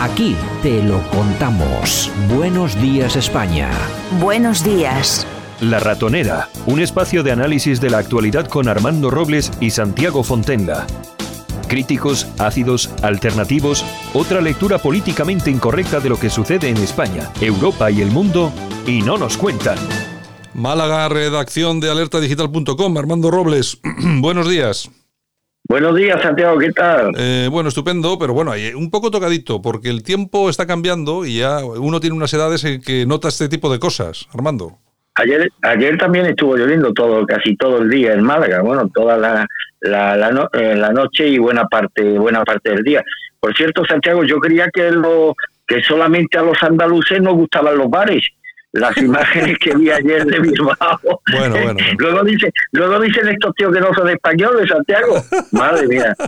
Aquí te lo contamos. Buenos días España. Buenos días. La Ratonera, un espacio de análisis de la actualidad con Armando Robles y Santiago Fontenla. Críticos, ácidos, alternativos, otra lectura políticamente incorrecta de lo que sucede en España, Europa y el mundo, y no nos cuentan. Málaga, redacción de alertadigital.com, Armando Robles, buenos días. Buenos días, Santiago, ¿qué tal? Eh, bueno, estupendo, pero bueno, un poco tocadito, porque el tiempo está cambiando y ya uno tiene unas edades en que nota este tipo de cosas, Armando. Ayer, ayer también estuvo lloviendo todo, casi todo el día en Málaga, bueno, toda la, la, eh, la, noche y buena parte, buena parte del día. Por cierto, Santiago, yo creía que lo, que solamente a los andaluces nos gustaban los bares las imágenes que vi ayer de Bilbao. Bueno, bueno. luego dice, luego dicen estos tíos que no son españoles, Santiago. Madre mía.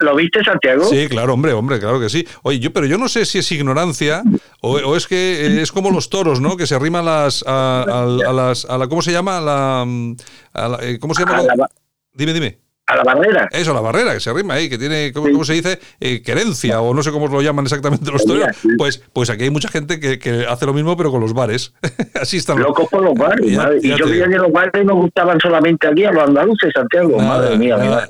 ¿lo, viste, Santiago? Sí, claro, hombre, hombre, claro que sí. Oye, yo, pero yo no sé si es ignorancia o, es que es como los toros, ¿no? Que se arriman las, a, las, a la, ¿cómo se llama? la, eh, ¿Cómo se llama? Dime, dime a la barrera. Eso, la barrera, que se arrima ahí, que tiene, ¿cómo, se dice? Eh, querencia, o no sé cómo lo llaman exactamente los toros. Pues, pues aquí hay mucha gente que, hace lo mismo, pero con los bares. Así están Locos por los bares. y yo creía que los bares no gustaban solamente aquí a los andaluces, Santiago. madre mía. Nada,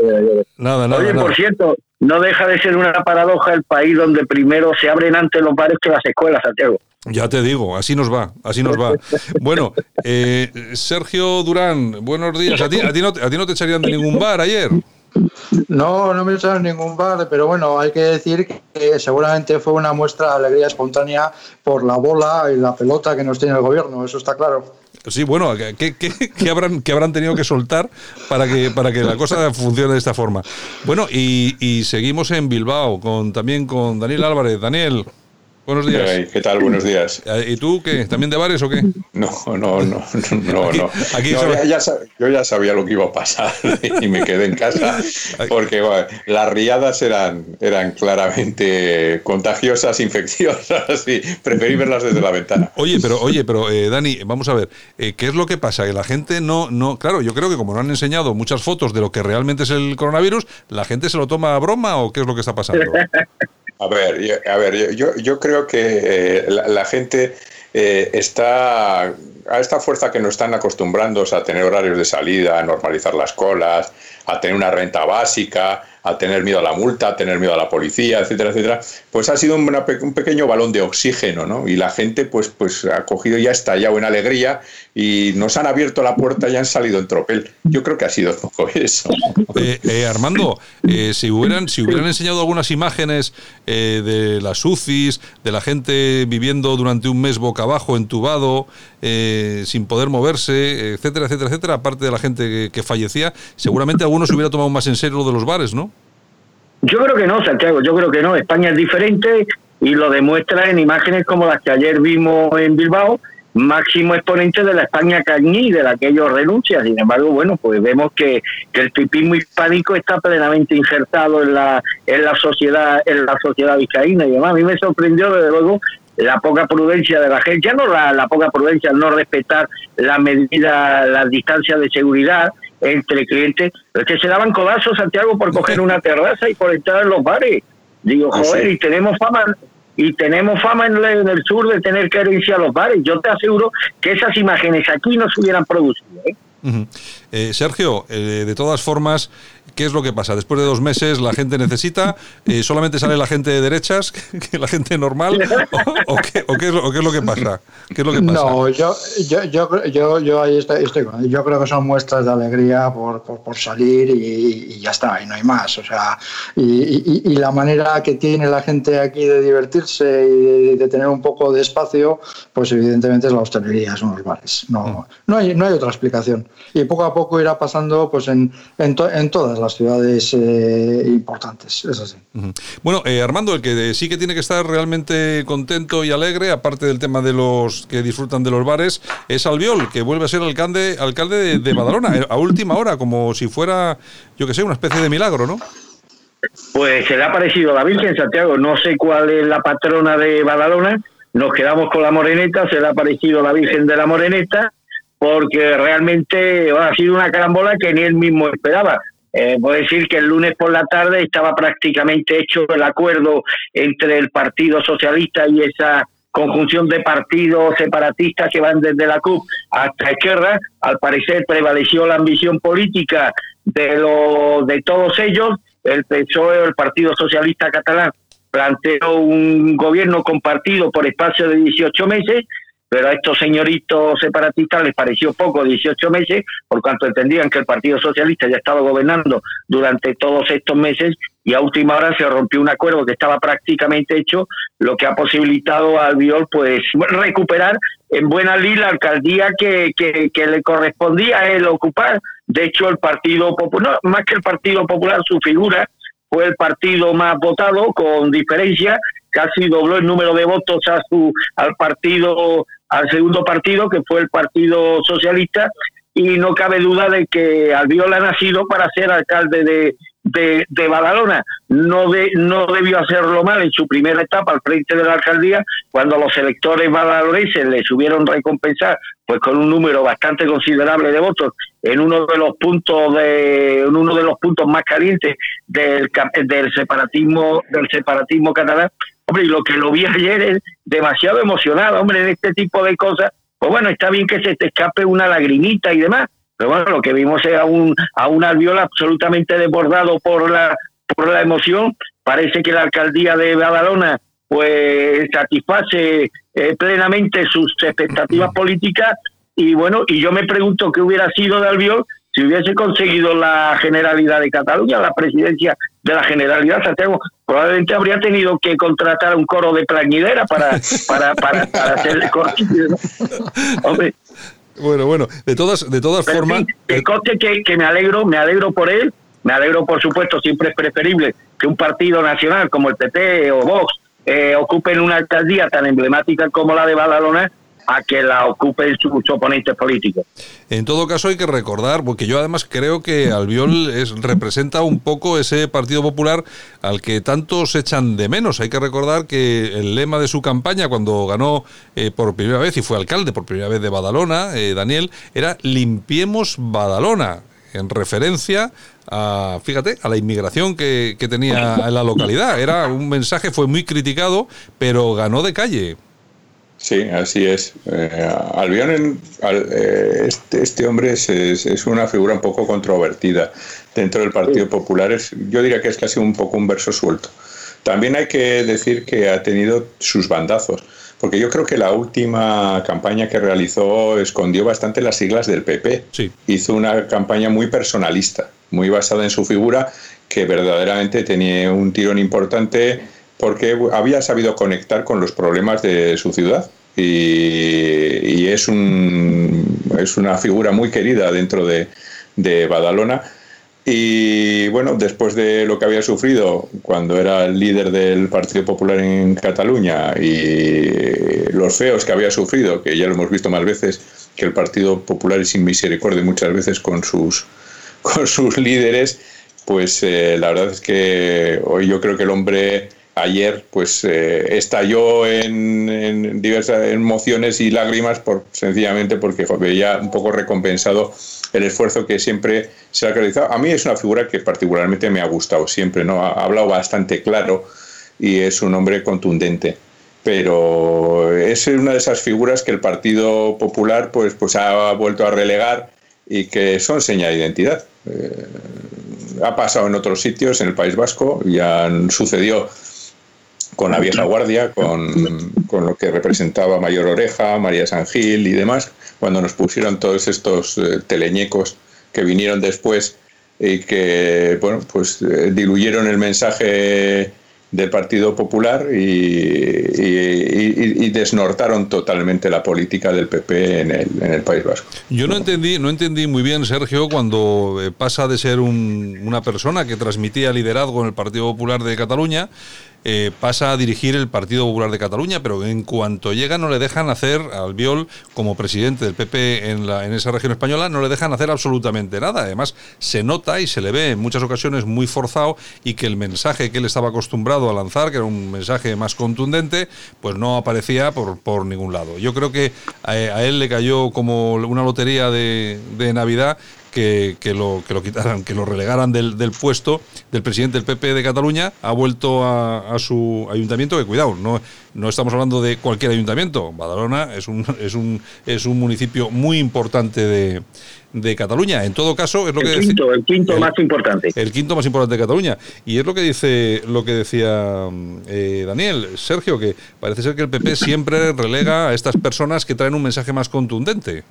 nada, nada Oye, por cierto, no deja de ser una paradoja el país donde primero se abren antes los bares que las escuelas, Santiago. Ya te digo, así nos va, así nos va. Bueno, eh, Sergio Durán, buenos días. ¿A ti, a, ti no, ¿A ti no te echarían de ningún bar ayer? No, no me echaron ningún bar, pero bueno, hay que decir que seguramente fue una muestra de alegría espontánea por la bola y la pelota que nos tiene el gobierno, eso está claro. Sí, bueno, ¿qué, habrán, qué habrán tenido que soltar para que, para que la cosa funcione de esta forma? Bueno, y, y seguimos en Bilbao, con, también con Daniel Álvarez. Daniel. Buenos días. ¿Qué tal? Buenos días. ¿Y tú qué? ¿También de bares o qué? No, no, no, no, no. yo ya sabía lo que iba a pasar y me quedé en casa porque las riadas eran, eran claramente contagiosas, infecciosas y preferí verlas desde la ventana. Oye, pero, oye, pero eh, Dani, vamos a ver, eh, ¿qué es lo que pasa? Que la gente no, no, claro, yo creo que como no han enseñado muchas fotos de lo que realmente es el coronavirus, ¿la gente se lo toma a broma o qué es lo que está pasando? A ver, yo, a ver, yo, yo creo que eh, la, gente eh, está a esta fuerza que nos están acostumbrando a tener horarios de salida, a normalizar las colas, a tener una renta básica, a tener miedo a la multa, a tener miedo a la policía, etcétera, etcétera, pues ha sido un pequeño balón de oxígeno, ¿no? Y la gente, pues, pues ha cogido ya estallado en alegría y nos han abierto la puerta y han salido en tropel. Yo creo que ha sido poco eso. Eh, eh, Armando, eh, si hubieran si hubieran enseñado algunas imágenes de las UCIs, de la gente viviendo durante un mes boca abajo, entubado, sin poder moverse, etcétera, etcétera, etcétera, aparte de la gente que, que fallecía, seguramente algunos se hubiera tomado más en serio lo de los bares, ¿no? Yo creo que no, Santiago, yo creo que no. España es diferente y lo demuestra en imágenes como las que ayer vimos en Bilbao, máximo exponente de la España cañí, de la que ellos renuncian. Sin embargo, bueno, pues vemos que, el tipismo hispánico está plenamente insertado en la, en la sociedad, en la sociedad vizcaína y demás. A mí me sorprendió, desde luego, la poca prudencia de la gente, ya no la, la poca prudencia al no respetar las medidas, las distancias de seguridad, entre clientes, es que se daban codazos, Santiago, por coger una terraza y por entrar en los bares. Digo, ah, joder, y tenemos fama y tenemos fama en el, sur de tener que herencia a los bares. Yo te aseguro que esas imágenes aquí no se hubieran producido. ¿eh? Eh, Sergio, eh, de todas formas, ¿qué es lo que pasa? Después de dos meses la gente necesita, eh, solamente sale la gente de derechas, que la gente normal, o, qué, es lo, que pasa? ¿Qué es lo que pasa? No, yo, yo, yo, yo, ahí estoy, yo creo que son muestras de alegría por, por, salir y, ya está, y no hay más. O sea, y, y, la manera que tiene la gente aquí de divertirse y de, tener un poco de espacio, pues evidentemente es la hostelería, son los bares. No, mm. no, hay, no hay otra explicación. Y poco a poco irá pasando pues en, en, en todas las ciudades eh, importantes, es así. Bueno, eh, Armando, el que sí que tiene que estar realmente contento y alegre, aparte del tema de los que disfrutan de los bares, es Albiol, que vuelve a ser alcalde, alcalde de, Badalona, eh, a última hora, como si fuera, yo que sé, una especie de milagro, ¿no? Pues se le ha parecido la Virgen Santiago, no sé cuál es la patrona de Badalona, nos quedamos con la Moreneta, se le ha parecido la Virgen de la Moreneta, porque realmente ha sido una carambola que ni él mismo esperaba. Eh, puedo decir que el lunes por la tarde estaba prácticamente hecho el acuerdo entre el Partido Socialista y esa conjunción de partidos separatistas que van desde la CUP hasta Esquerra. Al parecer prevaleció la ambición política de, lo, de todos ellos. El PSOE, el Partido Socialista Catalán, planteó un gobierno compartido por espacio de 18 meses pero a estos señoritos separatistas les pareció poco 18 meses, por cuanto entendían que el Partido Socialista ya estaba gobernando durante todos estos meses y a última hora se rompió un acuerdo que estaba prácticamente hecho, lo que ha posibilitado al Viol pues recuperar en buena ley la alcaldía que, que, le correspondía a él ocupar. De hecho, el Partido Popular, más que el Partido Popular, su figura fue el partido más votado con diferencia, casi dobló el número de votos a su al partido al segundo partido, que fue el Partido Socialista, y no cabe duda de que Albiol ha nacido para ser alcalde de, de, Badalona. No, de, no debió hacerlo mal en su primera etapa al frente de la alcaldía, cuando los electores badaloneses le subieron recompensar pues con un número bastante considerable de votos en uno de los puntos de en uno de los puntos más calientes del, del separatismo del separatismo catalán Hombre, y lo que lo vi ayer es demasiado emocionado, hombre, en este tipo de cosas. Pues bueno, está bien que se te escape una lagrimita y demás, pero bueno, lo que vimos es a un, a un albiol absolutamente desbordado por la, por la emoción. Parece que la alcaldía de Badalona pues satisface eh, plenamente sus expectativas políticas y bueno, y yo me pregunto qué hubiera sido de Albiol si hubiese conseguido la Generalidad de Cataluña, la presidencia de la Generalidad Santiago, probablemente habría tenido que contratar un coro de plañidera para, para, para, para hacerle cortillo. Bueno, bueno, de todas, de todas formas. el coste que, que me alegro, me alegro por él, me alegro, por supuesto, siempre es preferible que un partido nacional como el PP o Vox eh, ocupen una alcaldía tan emblemática como la de Badalona a que la ocupen sus oponentes políticos. En todo caso hay que recordar, porque yo además creo que Albiol es, representa un poco ese Partido Popular al que tantos echan de menos. Hay que recordar que el lema de su campaña cuando ganó eh, por primera vez y fue alcalde por primera vez de Badalona, eh, Daniel, era limpiemos Badalona en referencia a, fíjate, a la inmigración que, que tenía en la localidad. Era un mensaje, fue muy criticado, pero ganó de calle. Sí, así es. Eh, Albion, eh, este, este, hombre es, es, una figura un poco controvertida dentro del Partido Popular. Es, yo diría que es casi un poco un verso suelto. También hay que decir que ha tenido sus bandazos, porque yo creo que la última campaña que realizó escondió bastante las siglas del PP. Sí. Hizo una campaña muy personalista, muy basada en su figura, que verdaderamente tenía un tirón importante porque había sabido conectar con los problemas de su ciudad y, es, un, es una figura muy querida dentro de, Badalona. Y bueno, después de lo que había sufrido cuando era el líder del Partido Popular en Cataluña y los feos que había sufrido, que ya lo hemos visto más veces, que el Partido Popular es sin misericordia muchas veces con sus, con sus líderes, pues eh, la verdad es que hoy yo creo que el hombre ayer pues eh, estalló en, diversas emociones y lágrimas por sencillamente porque veía un poco recompensado el esfuerzo que siempre se ha realizado. A mí es una figura que particularmente me ha gustado siempre, ¿no? Ha hablado bastante claro y es un hombre contundente. Pero es una de esas figuras que el Partido Popular pues, pues ha vuelto a relegar y que son seña de identidad. Eh, ha pasado en otros sitios, en el País Vasco, ya sucedió con la vieja guardia, con, con, lo que representaba Mayor Oreja, María San Gil y demás, cuando nos pusieron todos estos eh, teleñecos que vinieron después y que bueno pues eh, diluyeron el mensaje del Partido Popular y, desnortaron totalmente la política del PP en el, en el, País Vasco. Yo no entendí, no entendí muy bien, Sergio, cuando eh, pasa de ser una persona que transmitía liderazgo en el Partido Popular de Cataluña eh, pasa a dirigir el Partido Popular de Cataluña, pero en cuanto llega no le dejan hacer al Viol como presidente del PP en, la, en esa región española, no le dejan hacer absolutamente nada. Además, se nota y se le ve en muchas ocasiones muy forzado y que el mensaje que él estaba acostumbrado a lanzar, que era un mensaje más contundente, pues no aparecía por, por ningún lado. Yo creo que a, él le cayó como una lotería de, de Navidad que, que, lo, que lo quitaran, que lo relegaran del, del, puesto del presidente del PP de Cataluña, ha vuelto a, a, su ayuntamiento, que cuidado, no, no estamos hablando de cualquier ayuntamiento, Badalona es un, es un, es un municipio muy importante de, de Cataluña. En todo caso, es lo el que quinto, el quinto el, más importante. El quinto más importante de Cataluña. Y es lo que dice lo que decía eh, Daniel, Sergio, que parece ser que el PP siempre relega a estas personas que traen un mensaje más contundente.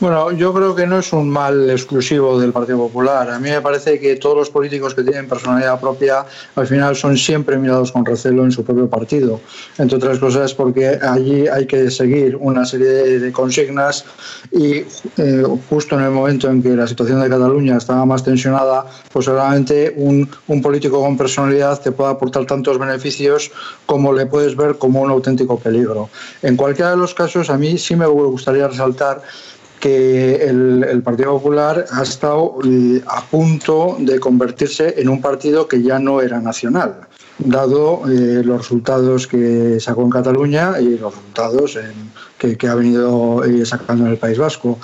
Bueno, yo creo que no es un mal exclusivo del Partido Popular. A mí me parece que todos los políticos que tienen personalidad propia al final son siempre mirados con recelo en su propio partido. Entre otras cosas porque allí hay que seguir una serie de consignas y eh, justo en el momento en que la situación de Cataluña estaba más tensionada, pues seguramente un, un político con personalidad te puede aportar tantos beneficios como le puedes ver como un auténtico peligro. En cualquiera de los casos, a mí sí me gustaría resaltar que el, el, Partido Popular ha estado eh, a punto de convertirse en un partido que ya no era nacional, dado eh, los resultados que sacó en Cataluña y los resultados en, que, ha venido eh, sacando en el País Vasco.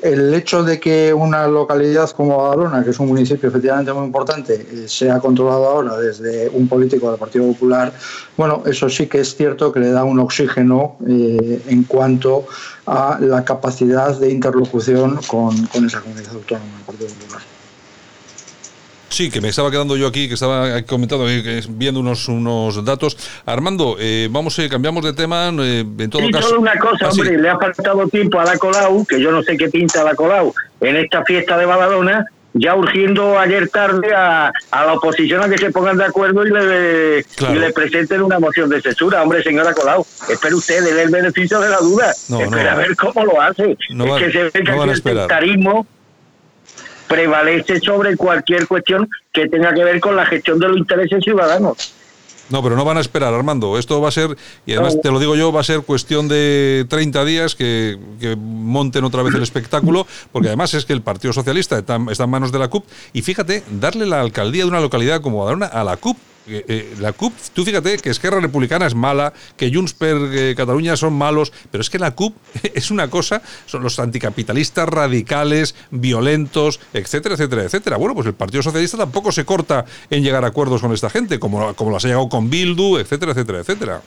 El hecho de que una localidad como Badalona, que es un municipio efectivamente muy importante, sea controlado ahora desde un político del Partido Popular, bueno, eso sí que es cierto que le da un oxígeno eh, en cuanto a la capacidad de interlocución con, con esa comunidad autónoma del Partido Popular. Sí, que me estaba quedando yo aquí, que estaba comentando, viendo unos, unos datos. Armando, eh, vamos, eh, cambiamos de tema. Eh, en todo sí, caso. solo una cosa, Ah, sí. hombre, le ha faltado tiempo a la Colau, que yo no sé qué pinta la Colau en esta fiesta de Badalona, ya urgiendo ayer tarde a, a la oposición a que se pongan de acuerdo y le, Claro. y le presenten una moción de censura. Hombre, señora Colau, espere usted, déle el beneficio de la duda. No, espere no. a ver cómo lo hace. No es van- que se ve que el esperar. sectarismo prevalece sobre cualquier cuestión que tenga que ver con la gestión de los intereses ciudadanos. No, pero no van a esperar, Armando. Esto va a ser, y además te lo digo yo, va a ser cuestión de 30 días que, que monten otra vez el espectáculo, porque además es que el Partido Socialista está, está en manos de la CUP. Y fíjate, darle la alcaldía de una localidad como Badalona a la CUP. Eh, eh, la CUP, tú fíjate que Esquerra Republicana es mala, que Junts per eh, Cataluña son malos, pero es que la CUP es una cosa, son los anticapitalistas radicales, violentos, etcétera, etcétera, etcétera. Bueno, pues el Partido Socialista tampoco se corta en llegar a acuerdos con esta gente, como, como las ha llegado con Bildu, etcétera, etcétera, etcétera.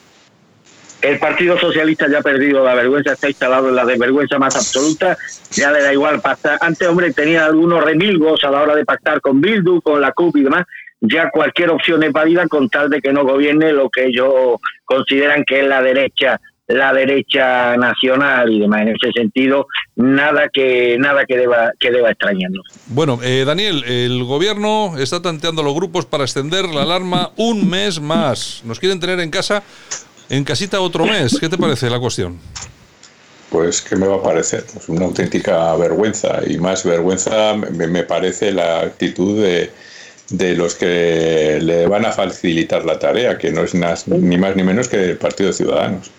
El Partido Socialista ya ha perdido la vergüenza, está instalado en la desvergüenza más absoluta, ya le da igual pactar. Antes, hombre, tenía algunos remilgos a la hora de pactar con Bildu, con la CUP y demás. Ya cualquier opción es válida con tal de que no gobierne lo que ellos consideran que es la derecha la derecha nacional y demás en ese sentido nada que nada que deba que deba extrañarnos Bueno, eh, Daniel, el gobierno está tanteando a los grupos para extender la alarma un mes más. Nos quieren tener en casa, en casita otro mes. ¿Qué te parece la cuestión? Pues, ¿qué me va a parecer? Pues una auténtica vergüenza. Y más vergüenza me, me parece la actitud de, de los que le van a facilitar la tarea, que no es ni más ni menos que el Partido de Ciudadanos.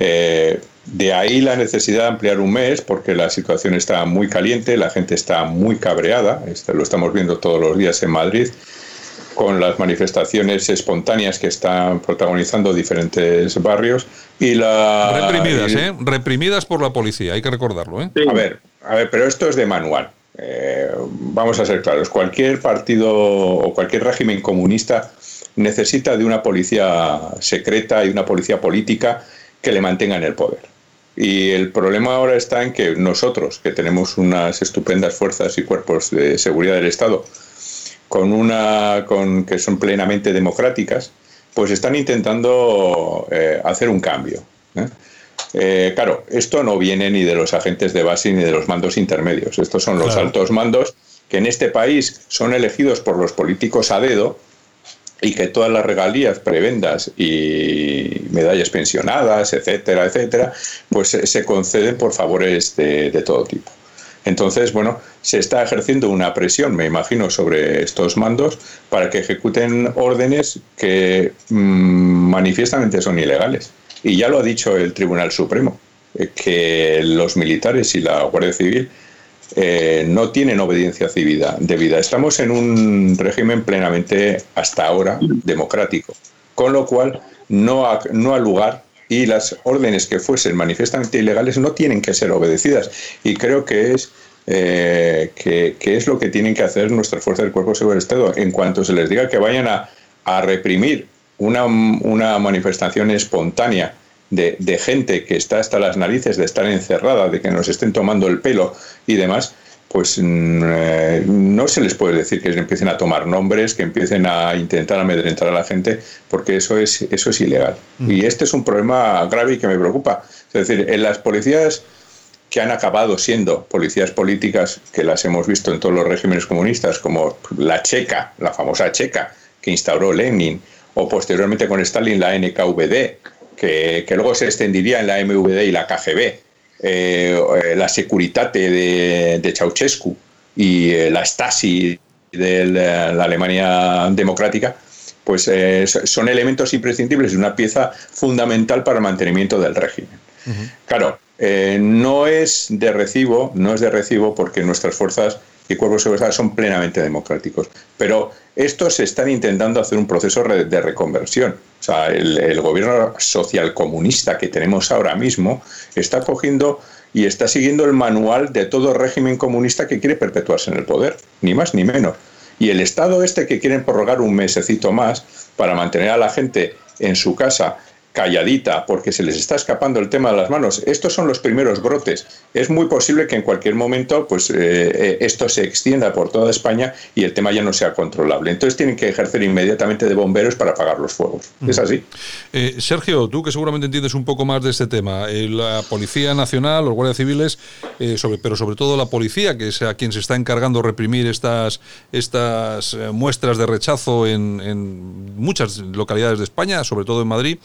Eh, de ahí la necesidad de ampliar un mes, porque la situación está muy caliente, la gente está muy cabreada, esto lo estamos viendo todos los días en Madrid, con las manifestaciones espontáneas que están protagonizando diferentes barrios y la Reprimidas, y- ¿eh? Reprimidas por la policía, hay que recordarlo, ¿eh? a ver, a ver, pero esto es de manual. Vamos a ser claros. Cualquier partido o cualquier régimen comunista necesita de una policía secreta y una policía política que le mantenga en el poder. Y el problema ahora está en que nosotros, que tenemos unas estupendas fuerzas y cuerpos de seguridad del Estado, con una con que son plenamente democráticas, pues están intentando eh, hacer un cambio. ¿eh? Eh, claro, esto no viene ni de los agentes de base ni de los mandos intermedios. Estos son los Claro. altos mandos que en este país son elegidos por los políticos a dedo y que todas las regalías, prebendas y medallas pensionadas, etcétera, etcétera, pues se, conceden por favores de, de todo tipo. Entonces, bueno, se está ejerciendo una presión, me imagino, sobre estos mandos para que ejecuten órdenes que mm, manifiestamente son ilegales. Y ya lo ha dicho el Tribunal Supremo, eh, que los militares y la Guardia Civil eh, no tienen obediencia civil debida. Estamos en un régimen plenamente, hasta ahora, democrático, con lo cual no ha, no lugar y las órdenes que fuesen manifiestamente ilegales no tienen que ser obedecidas. Y creo que es eh, qué, es lo que tienen que hacer nuestras fuerzas del Cuerpo Seguro del Estado. En cuanto se les diga que vayan a, reprimir una, una, manifestación espontánea de, de, gente que está hasta las narices de estar encerrada, de que nos estén tomando el pelo y demás, pues mm, eh, no se les puede decir que empiecen a tomar nombres, que empiecen a intentar amedrentar a la gente, porque eso es, eso es ilegal. Y este es un problema grave y que me preocupa. Es decir, en las policías que han acabado siendo policías políticas, que las hemos visto en todos los regímenes comunistas, como la checa, la famosa checa, que instauró Lenin, o posteriormente con Stalin la NKVD, que, que luego se extendería en la MVD y la KGB, eh, la Securitate de, de Ceausescu y eh, la Stasi de la, Alemania democrática, pues eh, son elementos imprescindibles y una pieza fundamental para el mantenimiento del régimen. Claro, no es de recibo, no es de recibo porque nuestras fuerzas y cuerpos seguridad son plenamente democráticos. Pero estos están intentando hacer un proceso de reconversión. O sea, el, gobierno social comunista que tenemos ahora mismo está cogiendo y está siguiendo el manual de todo régimen comunista que quiere perpetuarse en el poder, ni más ni menos. Y el Estado este que quieren prorrogar un mesecito más para mantener a la gente en su casa calladita porque se les está escapando el tema de las manos. Estos son los primeros brotes. Es muy posible que en cualquier momento pues, eh, eh, esto se extienda por toda España y el tema ya no sea controlable. Entonces tienen que ejercer inmediatamente de bomberos para apagar los fuegos. ¿Es así? Eh, Sergio, tú que seguramente entiendes un poco más de este tema, la Policía Nacional, los guardias civiles, sobre, pero sobre todo la policía, que es a quien se está encargando de reprimir estas, estas muestras de rechazo en, en muchas localidades de España, sobre todo en Madrid,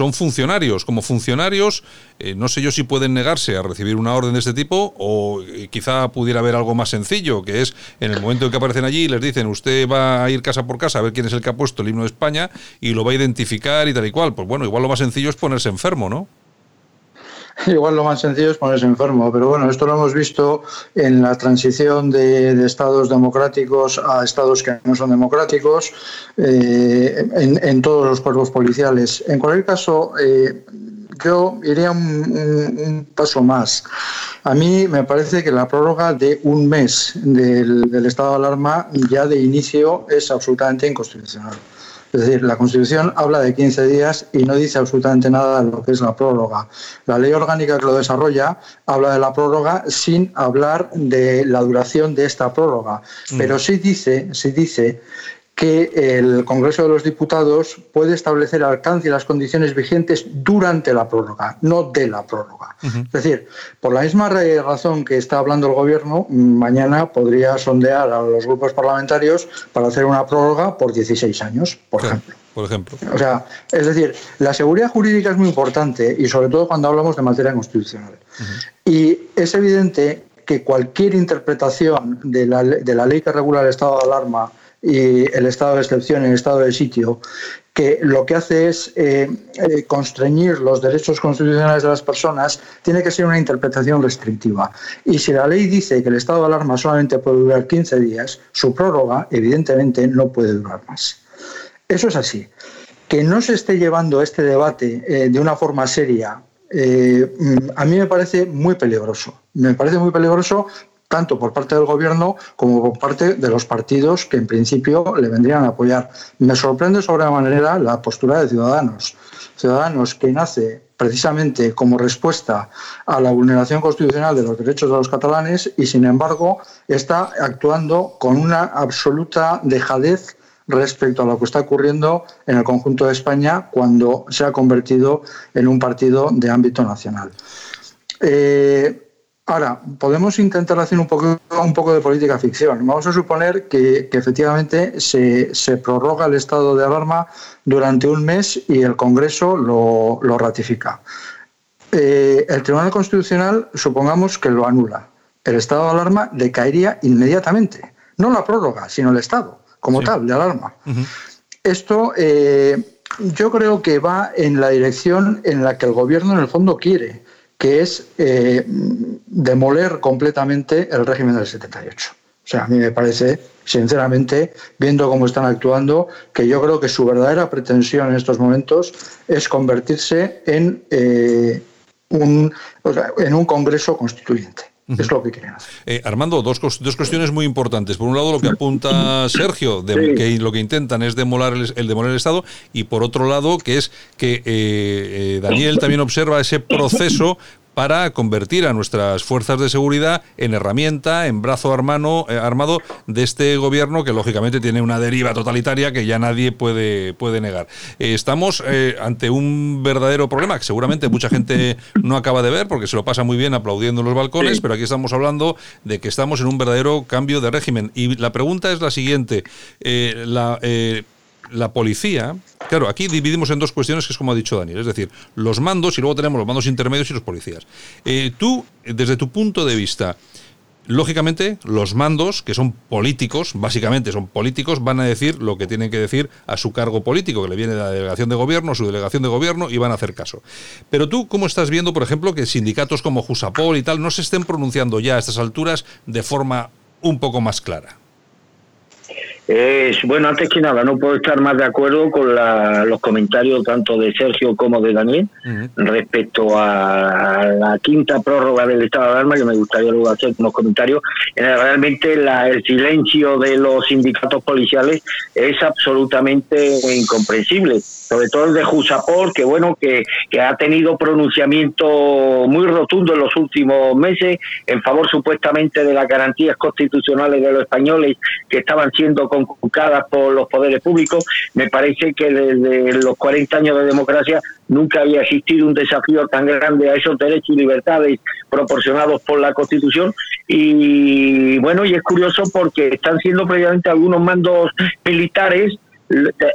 son funcionarios. Como funcionarios, eh, no sé yo si pueden negarse a recibir una orden de este tipo o eh, quizá pudiera haber algo más sencillo, que es en el momento en que aparecen allí les dicen usted va a ir casa por casa a ver quién es el que ha puesto el himno de España y lo va a identificar y tal y cual. Pues bueno, igual lo más sencillo es ponerse enfermo, ¿no? Igual lo más sencillo es ponerse enfermo, pero bueno, esto lo hemos visto en la transición de, estados democráticos a estados que no son democráticos, eh, en, todos los cuerpos policiales. En cualquier caso, eh, yo iría un, paso más. A mí me parece que la prórroga de un mes del estado de alarma ya de inicio es absolutamente inconstitucional. Es decir, la Constitución habla de 15 días y no dice absolutamente nada de lo que es la prórroga. La ley orgánica que lo desarrolla habla de la prórroga sin hablar de la duración de esta prórroga, mm. pero sí dice, sí dice que el Congreso de los Diputados puede establecer el alcance y las condiciones vigentes durante la prórroga, no de la prórroga. Es decir, por la misma razón que está hablando el Gobierno, mañana podría sondear a los grupos parlamentarios para hacer una prórroga por 16 años, por ejemplo. Por ejemplo. O sea, es decir, la seguridad jurídica es muy importante y sobre todo cuando hablamos de materia constitucional. Y es evidente que cualquier interpretación de la, de la ley que regula el estado de alarma y el estado de excepción el estado de sitio, que lo que hace es eh, eh, constreñir los derechos constitucionales de las personas, tiene que ser una interpretación restrictiva. Y si la ley dice que el estado de alarma solamente puede durar 15 días, su prórroga, evidentemente, no puede durar más. Eso es así. Que no se esté llevando este debate eh, de una forma seria a mí me parece muy peligroso. Me parece muy peligroso tanto por parte del gobierno como por parte de los partidos que en principio le vendrían a apoyar. Me sorprende sobremanera la postura de Ciudadanos. Ciudadanos que nace precisamente como respuesta a la vulneración constitucional de los derechos de los catalanes y sin embargo está actuando con una absoluta dejadez respecto a lo que está ocurriendo en el conjunto de España cuando se ha convertido en un partido de ámbito nacional. Eh, Ahora, podemos intentar hacer un poco, un poco de política ficción. Vamos a suponer que, efectivamente se, prorroga el estado de alarma durante un mes y el Congreso lo, ratifica. Eh, el Tribunal Constitucional, supongamos que lo anula. El estado de alarma decaería inmediatamente. No la prórroga, sino el estado como tal de alarma. Esto eh, yo creo que va en la dirección en la que el gobierno en el fondo quiere que es eh, demoler completamente el régimen del 78. O sea, a mí me parece, sinceramente, viendo cómo están actuando, que yo creo que su verdadera pretensión en estos momentos es convertirse en, eh, un, en un Congreso constituyente. Es lo que. Eh, Armando, dos, dos cuestiones muy importantes. Por un lado, lo que apunta Sergio, de, que lo que intentan es demoler el, el, demoler el Estado, y por otro lado, que es que eh, eh, Daniel también observa ese proceso para convertir a nuestras fuerzas de seguridad en herramienta, en brazo armado, eh, armado de este gobierno que lógicamente tiene una deriva totalitaria que ya nadie puede, puede negar. Eh, estamos eh, ante un verdadero problema que seguramente mucha gente no acaba de ver porque se lo pasa muy bien aplaudiendo en los balcones, pero aquí estamos hablando de que estamos en un verdadero cambio de régimen. Y la pregunta es la siguiente. la la policía, claro, aquí dividimos en dos cuestiones, que es como ha dicho Daniel, es decir, los mandos y luego tenemos los mandos intermedios y los policías. Eh, tú, desde tu punto de vista, lógicamente, los mandos, que son políticos, básicamente son políticos, van a decir lo que tienen que decir a su cargo político, que le viene de la delegación de gobierno, su delegación de gobierno, y van a hacer caso. Pero tú, ¿cómo estás viendo, por ejemplo, que sindicatos como Jusapol y tal no se estén pronunciando ya a estas alturas de forma un poco más clara? Bueno, antes que nada, no puedo estar más de acuerdo con los comentarios tanto de Sergio como de Daniel respecto a, la quinta prórroga del estado de alarma, que me gustaría luego hacer unos comentarios. Realmente el silencio de los sindicatos policiales es absolutamente incomprensible sobre todo el de Jusapol, que bueno, que, que ha tenido pronunciamiento muy rotundo en los últimos meses en favor supuestamente de las garantías constitucionales de los españoles que estaban siendo conculcadas por los poderes públicos. Me parece que desde los 40 años de democracia nunca había existido un desafío tan grande a esos derechos y libertades proporcionados por la Constitución. Y bueno, y es curioso porque están siendo previamente algunos mandos militares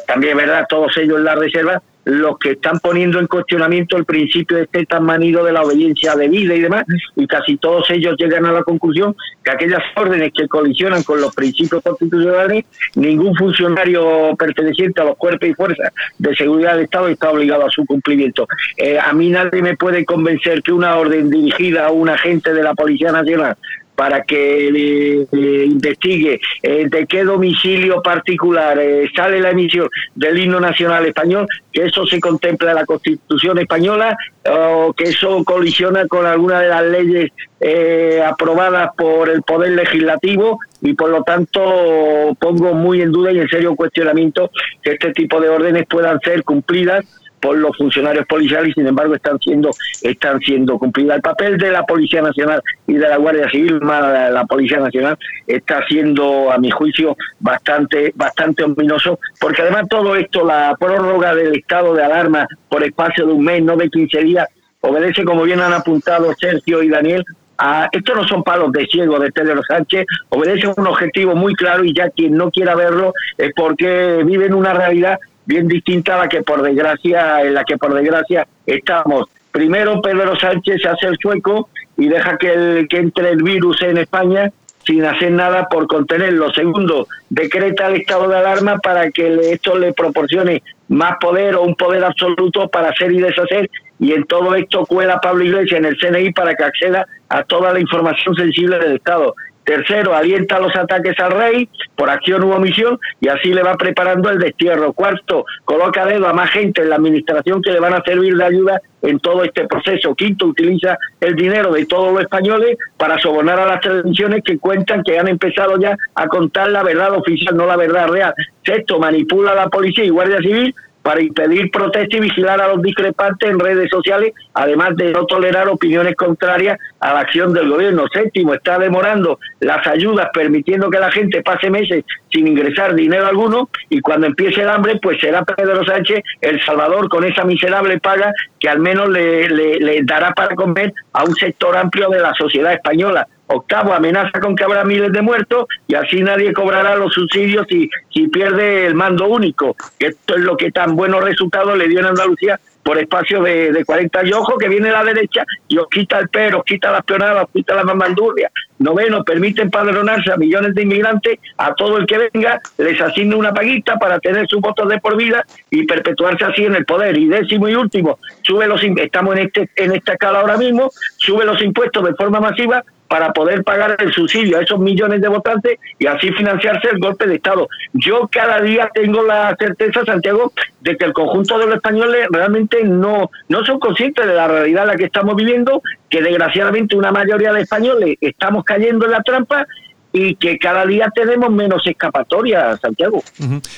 también es verdad, todos ellos en la reserva, los que están poniendo en cuestionamiento el principio este tan manido de la obediencia de vida y demás, y casi todos ellos llegan a la conclusión que aquellas órdenes que colisionan con los principios constitucionales, ningún funcionario perteneciente a los cuerpos y fuerzas de seguridad del Estado está obligado a su cumplimiento. Eh, a mí nadie me puede convencer que una orden dirigida a un agente de la Policía Nacional para que le, investigue eh, de qué domicilio particular eh, sale la emisión del himno nacional español, que eso se contempla en la Constitución española o que eso colisiona con alguna de las leyes eh, aprobadas por el Poder Legislativo y por lo tanto pongo muy en duda y en serio cuestionamiento que este tipo de órdenes puedan ser cumplidas por los funcionarios policiales sin embargo están siendo están siendo cumplidas. El papel de la Policía Nacional y de la Guardia Civil, más la Policía Nacional, está siendo a mi juicio bastante bastante ominoso, porque además todo esto, la prórroga del estado de alarma por espacio de un mes, no de 15 días, obedece, como bien han apuntado Sergio y Daniel, a, esto no son palos de ciego de Pedro Sánchez, obedece a un objetivo muy claro y ya quien no quiera verlo es porque vive en una realidad bien distinta a la que por desgracia, en la que por desgracia estamos. Primero Pedro Sánchez hace el sueco y deja que, que entre el virus en España sin hacer nada por contenerlo. Segundo, decreta el estado de alarma para que esto le proporcione más poder o un poder absoluto para hacer y deshacer y en todo esto cuela Pablo Iglesias en el CNI para que acceda a toda la información sensible del Estado. Tercero, alienta los ataques al rey por acción u omisión y así le va preparando el destierro. Cuarto, coloca dedo a más gente en la administración que le van a servir de ayuda en todo este proceso. Quinto, utiliza el dinero de todos los españoles para sobornar a las televisiones que cuentan que han empezado ya a contar la verdad oficial, no la verdad real. Sexto, manipula a la policía y guardia civil para impedir protesta y vigilar a los discrepantes en redes sociales, además de no tolerar opiniones contrarias a la acción del gobierno. Séptimo, está demorando las ayudas, permitiendo que la gente pase meses sin ingresar dinero alguno y cuando empiece el hambre, pues será Pedro Sánchez el Salvador con esa miserable paga que al menos le, le dará para comer a un sector amplio de la sociedad española. Octavo, amenaza con que habrá miles de muertos y así nadie cobrará los subsidios si, si pierde el mando único. Esto es lo que tan buenos resultados le dio en Andalucía por espacio de, de 40 años. Ojo que viene la derecha y os quita el perro, os quita las peonadas, os quita la mamandurria. Noveno, permite empadronarse a millones de inmigrantes, a todo el que venga, les asigna una paguita para tener sus votos de por vida y perpetuarse así en el poder. Y décimo y último, sube los estamos en este en esta escala ahora mismo, sube los impuestos de forma masiva para poder pagar el subsidio a esos millones de votantes y así financiarse el golpe de Estado. Yo cada día tengo la certeza, Santiago, de que el conjunto de los españoles realmente no, no son conscientes de la realidad en la que estamos viviendo, que desgraciadamente una mayoría de españoles estamos cayendo en la trampa y que cada día tenemos menos escapatoria, Santiago.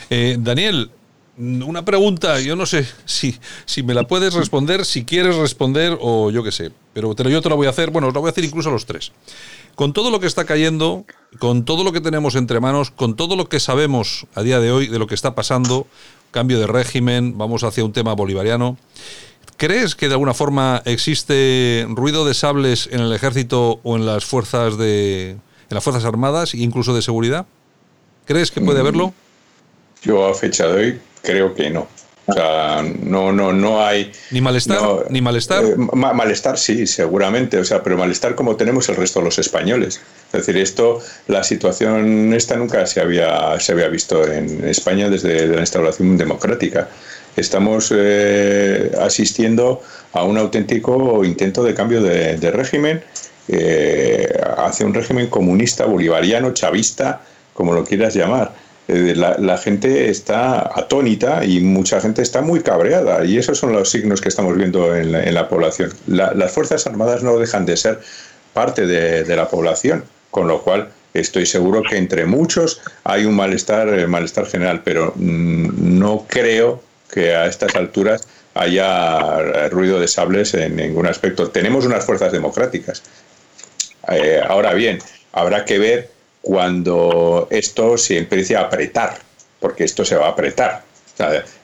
Eh, Daniel, una pregunta, yo no sé si, si me la puedes responder, si quieres responder o yo qué sé, pero yo te la voy a hacer, bueno, os la voy a hacer incluso a los tres. Con todo lo que está cayendo, con todo lo que tenemos entre manos, con todo lo que sabemos a día de hoy de lo que está pasando, cambio de régimen, vamos hacia un tema bolivariano, ¿crees que de alguna forma existe ruido de sables en el ejército o en las fuerzas de en las fuerzas armadas, incluso de seguridad? ¿Crees que puede haberlo? Yo a fecha de hoy creo que no. O sea, no, no, no hay. Ni malestar, ni malestar. Eh, malestar sí, seguramente. O sea, pero malestar como tenemos el resto de los españoles. Es decir, esto, la situación esta nunca se había, se había visto en España desde la instauración democrática. Estamos eh, asistiendo a un auténtico intento de cambio de, régimen eh, hacia un régimen comunista, bolivariano, chavista, como lo quieras llamar eh, la, gente está atónita y mucha gente está muy cabreada y esos son los signos que estamos viendo en la, población. las Fuerzas Armadas no dejan de ser parte de, la población, con lo cual estoy seguro que entre muchos hay un malestar, eh, malestar general, pero mm, no creo que a estas alturas haya ruido de sables en ningún aspecto. Tenemos unas fuerzas democráticas. Eh, ahora bien, habrá que ver cuando esto se empiece a apretar, porque esto se va a apretar.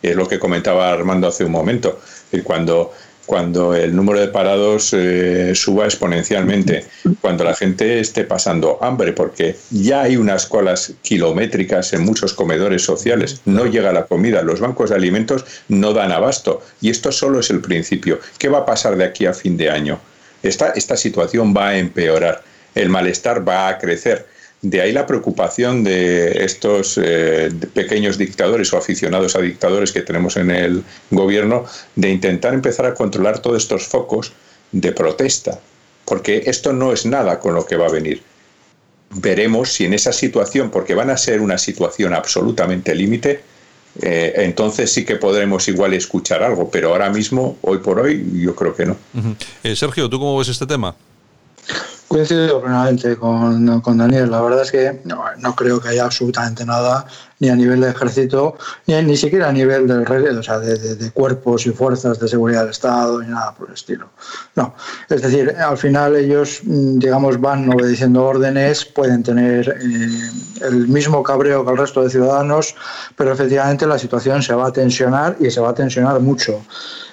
es lo que comentaba Armando hace un momento. Cuando, cuando el número de parados eh, suba exponencialmente, cuando la gente esté pasando hambre, porque ya hay unas colas kilométricas en muchos comedores sociales, no llega la comida, los bancos de alimentos no dan abasto. Y esto solo es el principio. ¿Qué va a pasar de aquí a fin de año? Esta situación va a empeorar, el malestar va a crecer de ahí la preocupación de estos eh, pequeños dictadores o aficionados a dictadores que tenemos en el gobierno de intentar empezar a controlar todos estos focos de protesta, porque esto no es nada con lo que va a venir. Veremos si en esa situación, porque van a ser una situación absolutamente límite, eh, entonces sí que podremos igual escuchar algo, pero ahora mismo, hoy por hoy, yo creo que no. Eh, Sergio, ¿tú cómo ves este tema? Coincido plenamente con, con, Daniel. La verdad es que no, creo que haya absolutamente nada, ni a nivel de ejército, ni, ni siquiera a nivel del, o sea, de, cuerpos y fuerzas de seguridad del Estado, ni nada por el estilo. No. Es decir, al final ellos, mm, digamos, van obedeciendo órdenes, pueden tener eh, el mismo cabreo que el resto de ciudadanos, pero efectivamente la situación se va a tensionar y se va a tensionar mucho.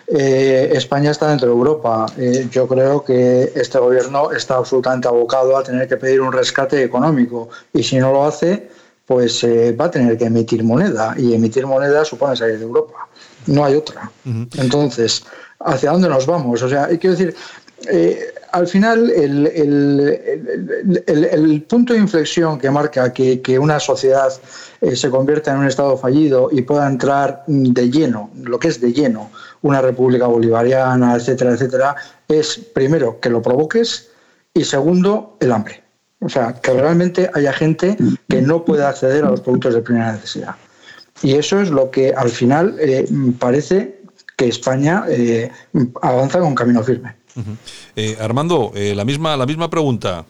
Eh, España está dentro de Europa. Eh, yo creo que este gobierno está absolutamente abocado a tener que pedir un rescate económico y si no lo hace, pues eh, va a tener que emitir moneda y emitir moneda supone salir de Europa. No hay otra. Entonces, ¿hacia dónde nos vamos? O sea, quiero decir, al final el, el, punto de inflexión que marca que, que una sociedad se convierta en un Estado fallido y pueda entrar de lleno, lo que es de lleno, una república bolivariana, etcétera, etcétera, es primero que lo provoques y segundo el hambre. O sea, que realmente haya gente que no pueda acceder a los productos de primera necesidad. Y eso es lo que al final eh, parece que España eh, avanza con camino firme. Eh, Armando, la, misma, la misma pregunta.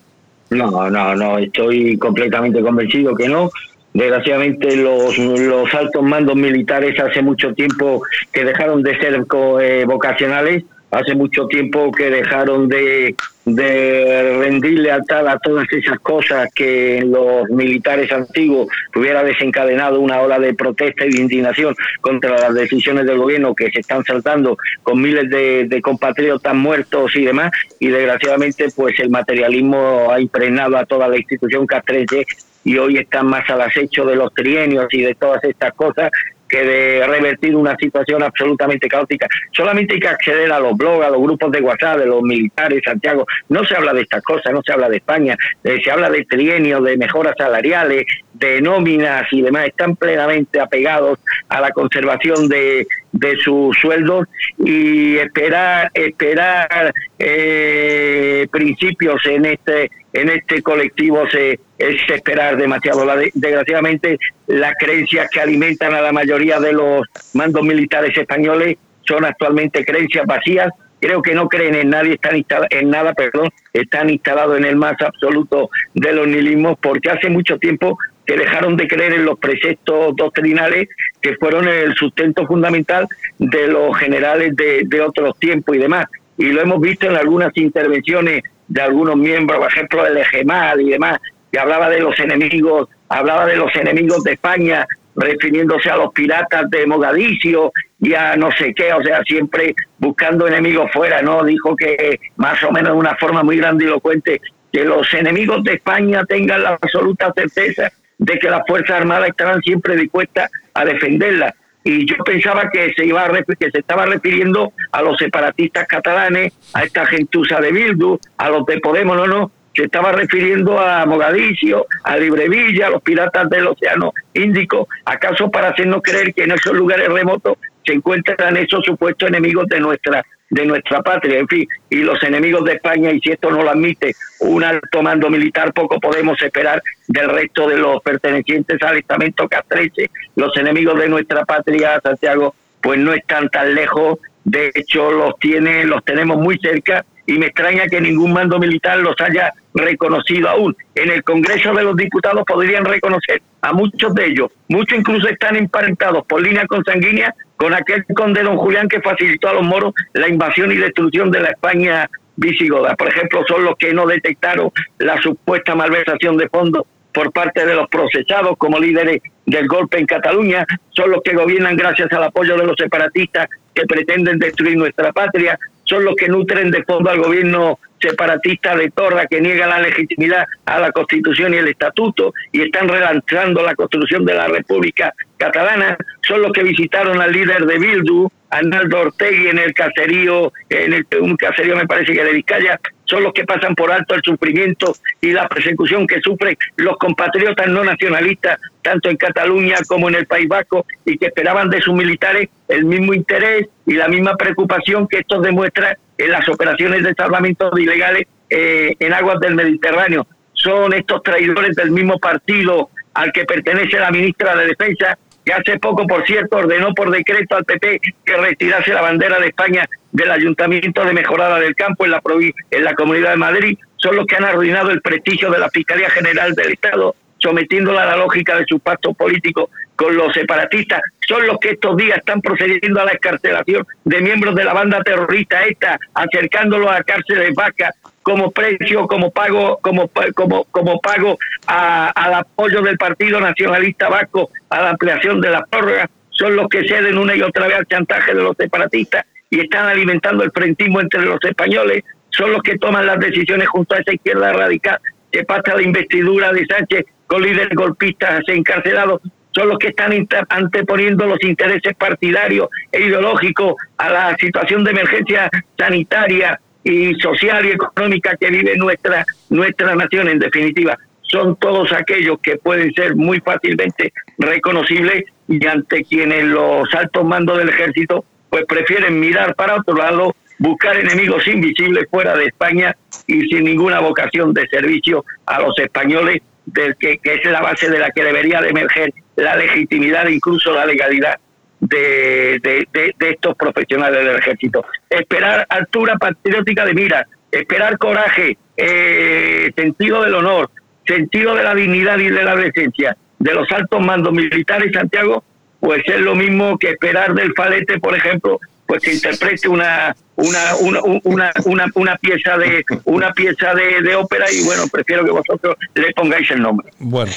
No, no, no, estoy completamente convencido que no. Desgraciadamente los, los altos mandos militares hace mucho tiempo que dejaron de ser eh, vocacionales, hace mucho tiempo que dejaron de, rendir lealtad a todas esas cosas que los militares antiguos hubiera desencadenado una ola de protesta y de indignación contra las decisiones del gobierno que se están saltando con miles de, de compatriotas muertos y demás. Y desgraciadamente pues el materialismo ha impregnado a toda la institución castrense y hoy están más al acecho de los trienios y de todas estas cosas que de revertir una situación absolutamente caótica. Solamente hay que acceder a los blogs, a los grupos de WhatsApp de los militares, Santiago. No se habla de estas cosas, no se habla de España, eh, se habla de trienios, de mejoras salariales, de nóminas y demás. Están plenamente apegados a la conservación de, de sus sueldos y esperar esperar eh, principios en este en este colectivo se, es esperar demasiado. desgraciadamente, las creencias que alimentan a la mayoría de los mandos militares españoles son actualmente creencias vacías. Creo que no creen en nadie, están en nada, perdón, están instalados en el más absoluto de los nihilismos, porque hace mucho tiempo que dejaron de creer en los preceptos doctrinales que fueron el sustento fundamental de los generales de, otros tiempos y demás. Y lo hemos visto en algunas intervenciones de algunos miembros, por ejemplo, el EGEMAL y demás, que hablaba de los enemigos, hablaba de los enemigos de España, refiriéndose a los piratas de Mogadiscio y a no sé qué, o sea, siempre buscando enemigos fuera, ¿no? Dijo que más o menos de una forma muy grandilocuente que los enemigos de España tengan la absoluta certeza de que las Fuerzas Armadas estarán siempre dispuestas a defenderla. Y yo pensaba que se iba a que se estaba refiriendo a los separatistas catalanes, a esta gentuza de Bildu, a los de Podemos, no, no, se estaba refiriendo a Mogadiscio, a Librevilla, a los piratas del Océano Índico, acaso para hacernos creer que en esos lugares remotos se encuentran esos supuestos enemigos de nuestra de nuestra patria, en fin, y los enemigos de España, y si esto no lo admite un alto mando militar, poco podemos esperar del resto de los pertenecientes al estamento castreche. Los enemigos de nuestra patria, Santiago, pues no están tan lejos, de hecho los tiene, los tenemos muy cerca, y me extraña que ningún mando militar los haya reconocido aún. En el Congreso de los Diputados podrían reconocer a muchos de ellos, muchos incluso están emparentados por línea consanguínea con aquel conde don Julián que facilitó a los moros la invasión y destrucción de la España visigoda. Por ejemplo, son los que no detectaron la supuesta malversación de fondos por parte de los procesados como líderes del golpe en Cataluña, son los que gobiernan gracias al apoyo de los separatistas que pretenden destruir nuestra patria, son los que nutren de fondo al gobierno separatista de Torra que niega la legitimidad a la Constitución y el Estatuto y están relanzando la construcción de la República Catalana, son los que visitaron al líder de Bildu, Arnaldo Ortegui, en el caserío, en el, un caserío me parece que de Vizcaya, son los que pasan por alto el sufrimiento y la persecución que sufren los compatriotas no nacionalistas, tanto en Cataluña como en el País Vasco, y que esperaban de sus militares el mismo interés y la misma preocupación que estos demuestran en las operaciones de salvamento ilegales eh, en aguas del Mediterráneo. Son estos traidores del mismo partido al que pertenece la ministra de Defensa, que hace poco, por cierto, ordenó por decreto al PP que retirase la bandera de España del Ayuntamiento de Mejorada del Campo en la, en la Comunidad de Madrid, son los que han arruinado el prestigio de la Fiscalía General del Estado, sometiéndola a la lógica de su pacto político con los separatistas, son los que estos días están procediendo a la escarcelación de miembros de la banda terrorista esta, acercándolos a cárceles vacas como precio, como pago, como como como pago al apoyo del Partido Nacionalista Vasco a la ampliación de la prórroga, son los que ceden una y otra vez al chantaje de los separatistas y están alimentando el frentismo entre los españoles, son los que toman las decisiones junto a esa izquierda radical que pasa la investidura de Sánchez con líderes golpistas encarcelados, son los que están anteponiendo los intereses partidarios e ideológicos a la situación de emergencia sanitaria y social y económica que vive nuestra, nuestra nación, en definitiva. Son todos aquellos que pueden ser muy fácilmente reconocibles y ante quienes los altos mandos del ejército pues prefieren mirar para otro lado, buscar enemigos invisibles fuera de España y sin ninguna vocación de servicio a los españoles, del que, es la base de la que debería de emerger la legitimidad incluso la legalidad de, de, estos profesionales del ejército. Esperar altura patriótica de mira, esperar coraje, eh, sentido del honor, sentido de la dignidad y de la decencia de los altos mandos militares, Santiago, pues es lo mismo que esperar del falete, por ejemplo, pues que interprete una una una, una, una, una pieza de una pieza de, ópera y bueno prefiero que vosotros le pongáis el nombre bueno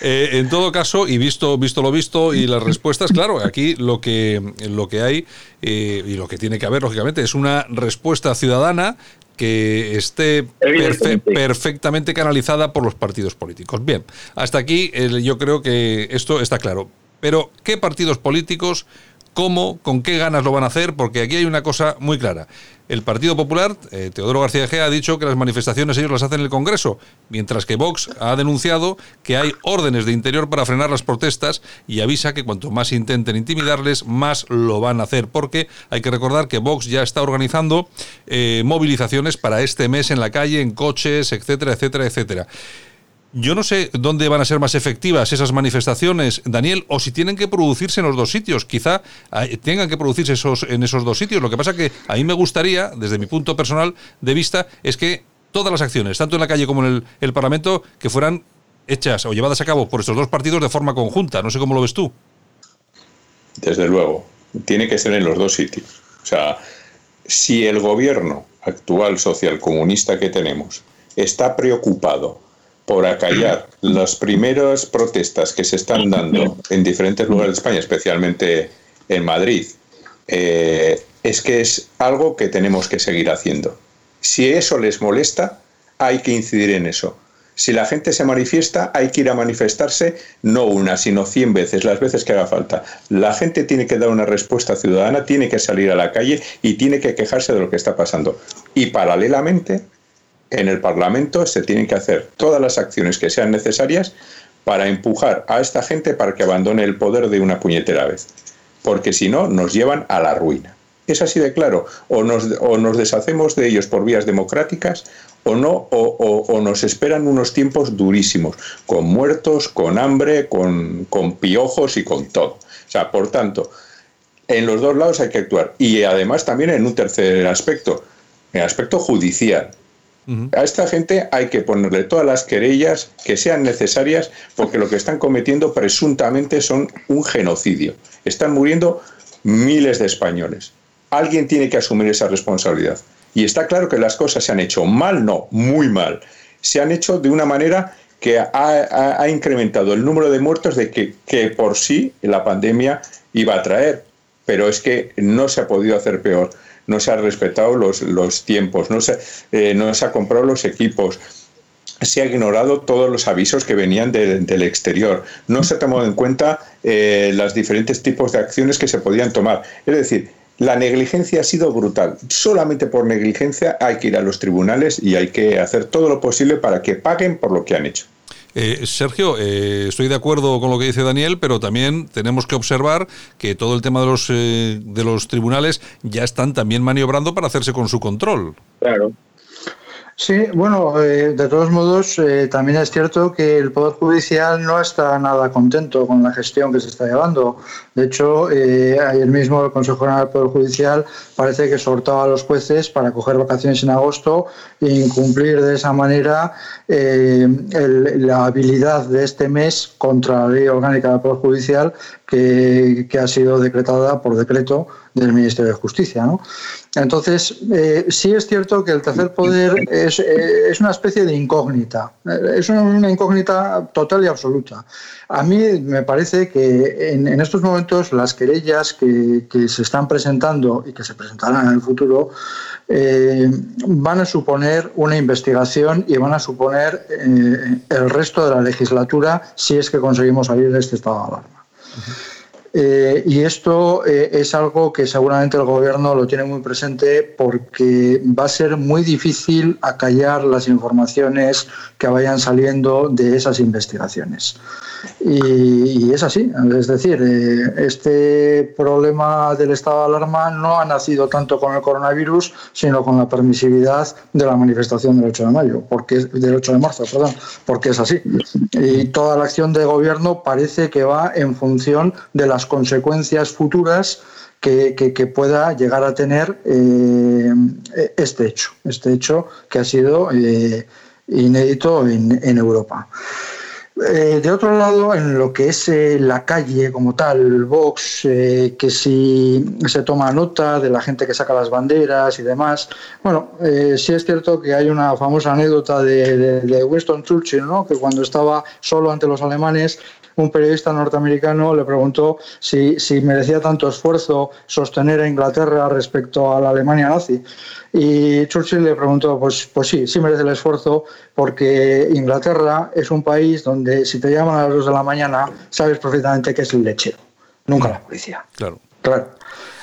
eh, en todo caso y visto visto lo visto y las respuestas claro aquí lo que lo que hay eh, y lo que tiene que haber lógicamente es una respuesta ciudadana que esté perfectamente canalizada por los partidos políticos. Bien, hasta aquí yo creo que esto está claro. Pero, ¿qué partidos políticos cómo, con qué ganas lo van a hacer, porque aquí hay una cosa muy clara. El Partido Popular, eh, Teodoro García Gea, ha dicho que las manifestaciones ellos las hacen en el Congreso, mientras que Vox ha denunciado que hay órdenes de interior para frenar las protestas y avisa que cuanto más intenten intimidarles, más lo van a hacer, porque hay que recordar que Vox ya está organizando eh, movilizaciones para este mes en la calle, en coches, etcétera, etcétera, etcétera. Yo no sé dónde van a ser más efectivas esas manifestaciones, Daniel, o si tienen que producirse en los dos sitios. Quizá eh, tengan que producirse esos, en esos dos sitios. Lo que pasa que a mí me gustaría, desde mi punto personal de vista, es que todas las acciones, tanto en la calle como en el, Parlamento, que fueran hechas o llevadas a cabo por estos dos partidos de forma conjunta. No sé cómo lo ves tú. Desde luego, tiene que ser en los dos sitios. O sea, si el gobierno actual social comunista que tenemos está preocupado por acallar las primeras protestas que se están dando en diferentes lugares de España, especialmente en Madrid, eh, es que es algo que tenemos que seguir haciendo. Si eso les molesta, hay que incidir en eso. Si la gente se manifiesta, hay que ir a manifestarse no una, sino cien veces, las veces que haga falta. La gente tiene que dar una respuesta ciudadana, tiene que salir a la calle y tiene que quejarse de lo que está pasando. Y paralelamente, en el Parlamento se tienen que hacer todas las acciones que sean necesarias para empujar a esta gente para que abandone el poder de una puñetera vez. Porque si no, nos llevan a la ruina. Es así de claro. O nos, nos deshacemos de ellos por vías democráticas o no, o, nos esperan unos tiempos durísimos, con muertos, con hambre, con, con piojos y con todo. O sea, por tanto, en los dos lados hay que actuar. Y además también en un tercer aspecto, en el aspecto judicial. A esta gente hay que ponerle todas las querellas que sean necesarias porque lo que están cometiendo presuntamente son un genocidio. Están muriendo miles de españoles. Alguien tiene que asumir esa responsabilidad. Y está claro que las cosas se han hecho mal, no, muy mal. Se han hecho de una manera que ha, incrementado el número de muertos de que, que por sí la pandemia iba a traer. Pero es que no se ha podido hacer peor no se han respetado los, los tiempos, no se, eh, no se han comprado los equipos, se ha ignorado todos los avisos que venían del exterior, no se ha tomado en cuenta eh, los diferentes tipos de acciones que se podían tomar. Es decir, la negligencia ha sido brutal. Solamente por negligencia hay que ir a los tribunales y hay que hacer todo lo posible para que paguen por lo que han hecho. Eh, Sergio, eh, estoy de acuerdo con lo que dice Daniel, pero también tenemos que observar que todo el tema de los, eh, de los tribunales ya están también maniobrando para hacerse con su control. Claro. Sí, bueno, eh, de todos modos, eh, también es cierto que el Poder Judicial no está nada contento con la gestión que se está llevando. De hecho, eh, ayer mismo el Consejo General del Poder Judicial parece que soltaba a los jueces para coger vacaciones en agosto e incumplir de esa manera la habilidad de este mes contra la ley orgánica del Poder Judicial que, ha sido decretada por decreto del Ministerio de Justicia. Entonces, eh, sí es cierto que el tercer poder es, eh, una especie de incógnita, eh, es una, incógnita total y absoluta. A mí me parece que en estos momentos las querellas que, se están presentando y que se presentarán en el futuro van a suponer una investigación y van a suponer el resto de la legislatura si es que conseguimos salir de este estado de alarma. Eh, y esto eh, es algo que seguramente el gobierno lo tiene muy presente porque va a ser muy difícil acallar las informaciones que vayan saliendo de esas investigaciones. Y, es así, es decir, eh, este problema del estado de alarma no ha nacido tanto con el coronavirus, sino con la permisividad de la manifestación del 8 de mayo, porque del 8 de marzo, perdón, porque es así. Y toda la acción de gobierno parece que va en función de las consecuencias futuras que, pueda llegar a tener eh, este hecho, este hecho que ha sido eh, inédito en Europa. Eh, de otro lado, en lo que es la calle como tal, Vox, que si se toma nota de la gente que saca las banderas y demás, bueno, sí es cierto que hay una famosa anécdota de, de Winston Churchill, ¿no? que cuando estaba solo ante los alemanes un periodista norteamericano le preguntó si, merecía tanto esfuerzo sostener a Inglaterra respecto a la Alemania nazi. Y Churchill le preguntó, pues, pues sí, sí merece el esfuerzo, porque Inglaterra es un país donde si te llaman a las dos de la mañana, sabes perfectamente que es el lechero, nunca la policía. Claro. Claro.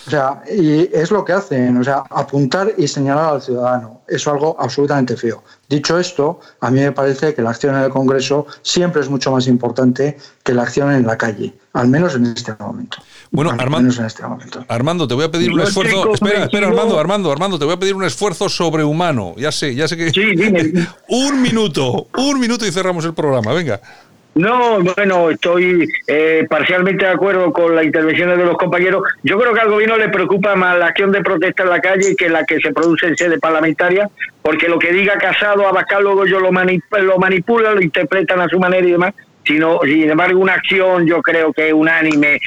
O sea, y es lo que hacen, o sea, apuntar y señalar al ciudadano. Es algo absolutamente feo. Dicho esto, a mí me parece que la acción en el Congreso siempre es mucho más importante que la acción en la calle, al menos en este momento. Bueno, Armando, este Armando, te voy a pedir un esfuerzo. Espera, espera, Armando, Armando, Armando, te voy a pedir un esfuerzo sobrehumano. Ya sé, ya sé que. Sí, dime. un minuto, un minuto y cerramos el programa. Venga. No, bueno, estoy eh, parcialmente de acuerdo con las intervenciones de los compañeros. Yo creo que al gobierno le preocupa más la acción de protesta en la calle que la que se produce en sede parlamentaria, porque lo que diga Casado, Abascal, luego ellos lo, lo manipulan, lo interpretan a su manera y demás, sino, sin embargo, una acción yo creo que unánime,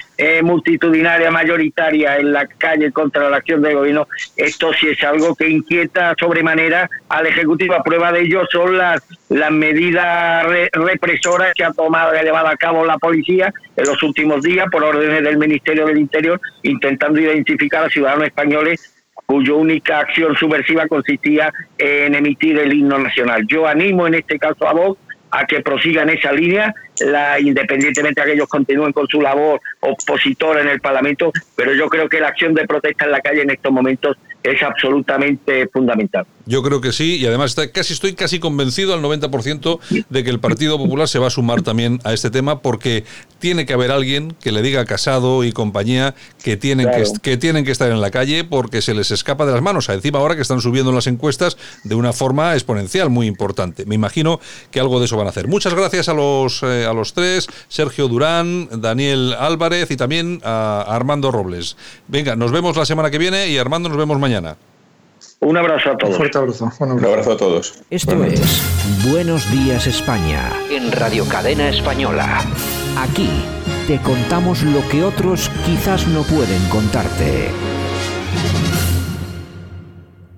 multitudinaria, mayoritaria en la calle contra la acción del gobierno, esto sí es algo que inquieta sobremanera al Ejecutivo. A prueba de ello son las, las medidas represoras que ha tomado y ha llevado a cabo la policía en los últimos días por órdenes del Ministerio del Interior, intentando identificar a ciudadanos españoles cuya única acción subversiva consistía en emitir el himno nacional. Yo animo en este caso a vos a que prosigan esa línea, la, independientemente de que ellos continúen con su labor opositora en el Parlamento, pero yo creo que la acción de protesta en la calle en estos momentos es absolutamente fundamental. Yo creo que sí, y además está, casi estoy casi convencido al 90% de que el Partido Popular se va a sumar también a este tema, porque tiene que haber alguien que le diga a Casado y compañía que tienen, que, que, tienen que estar en la calle porque se les escapa de las manos. Encima ahora que están subiendo las encuestas de una forma exponencial muy importante. Me imagino que algo de eso van a hacer. Muchas gracias a los, eh, a los tres, Sergio Durán, Daniel Álvarez y también a Armando Robles. Venga, nos vemos la semana que viene y Armando nos vemos mañana. Un abrazo a todos. Un fuerte abrazo. Un abrazo a todos. Esto es Buenos Días España en Radio Cadena Española. Aquí te contamos lo que otros quizás no pueden contarte.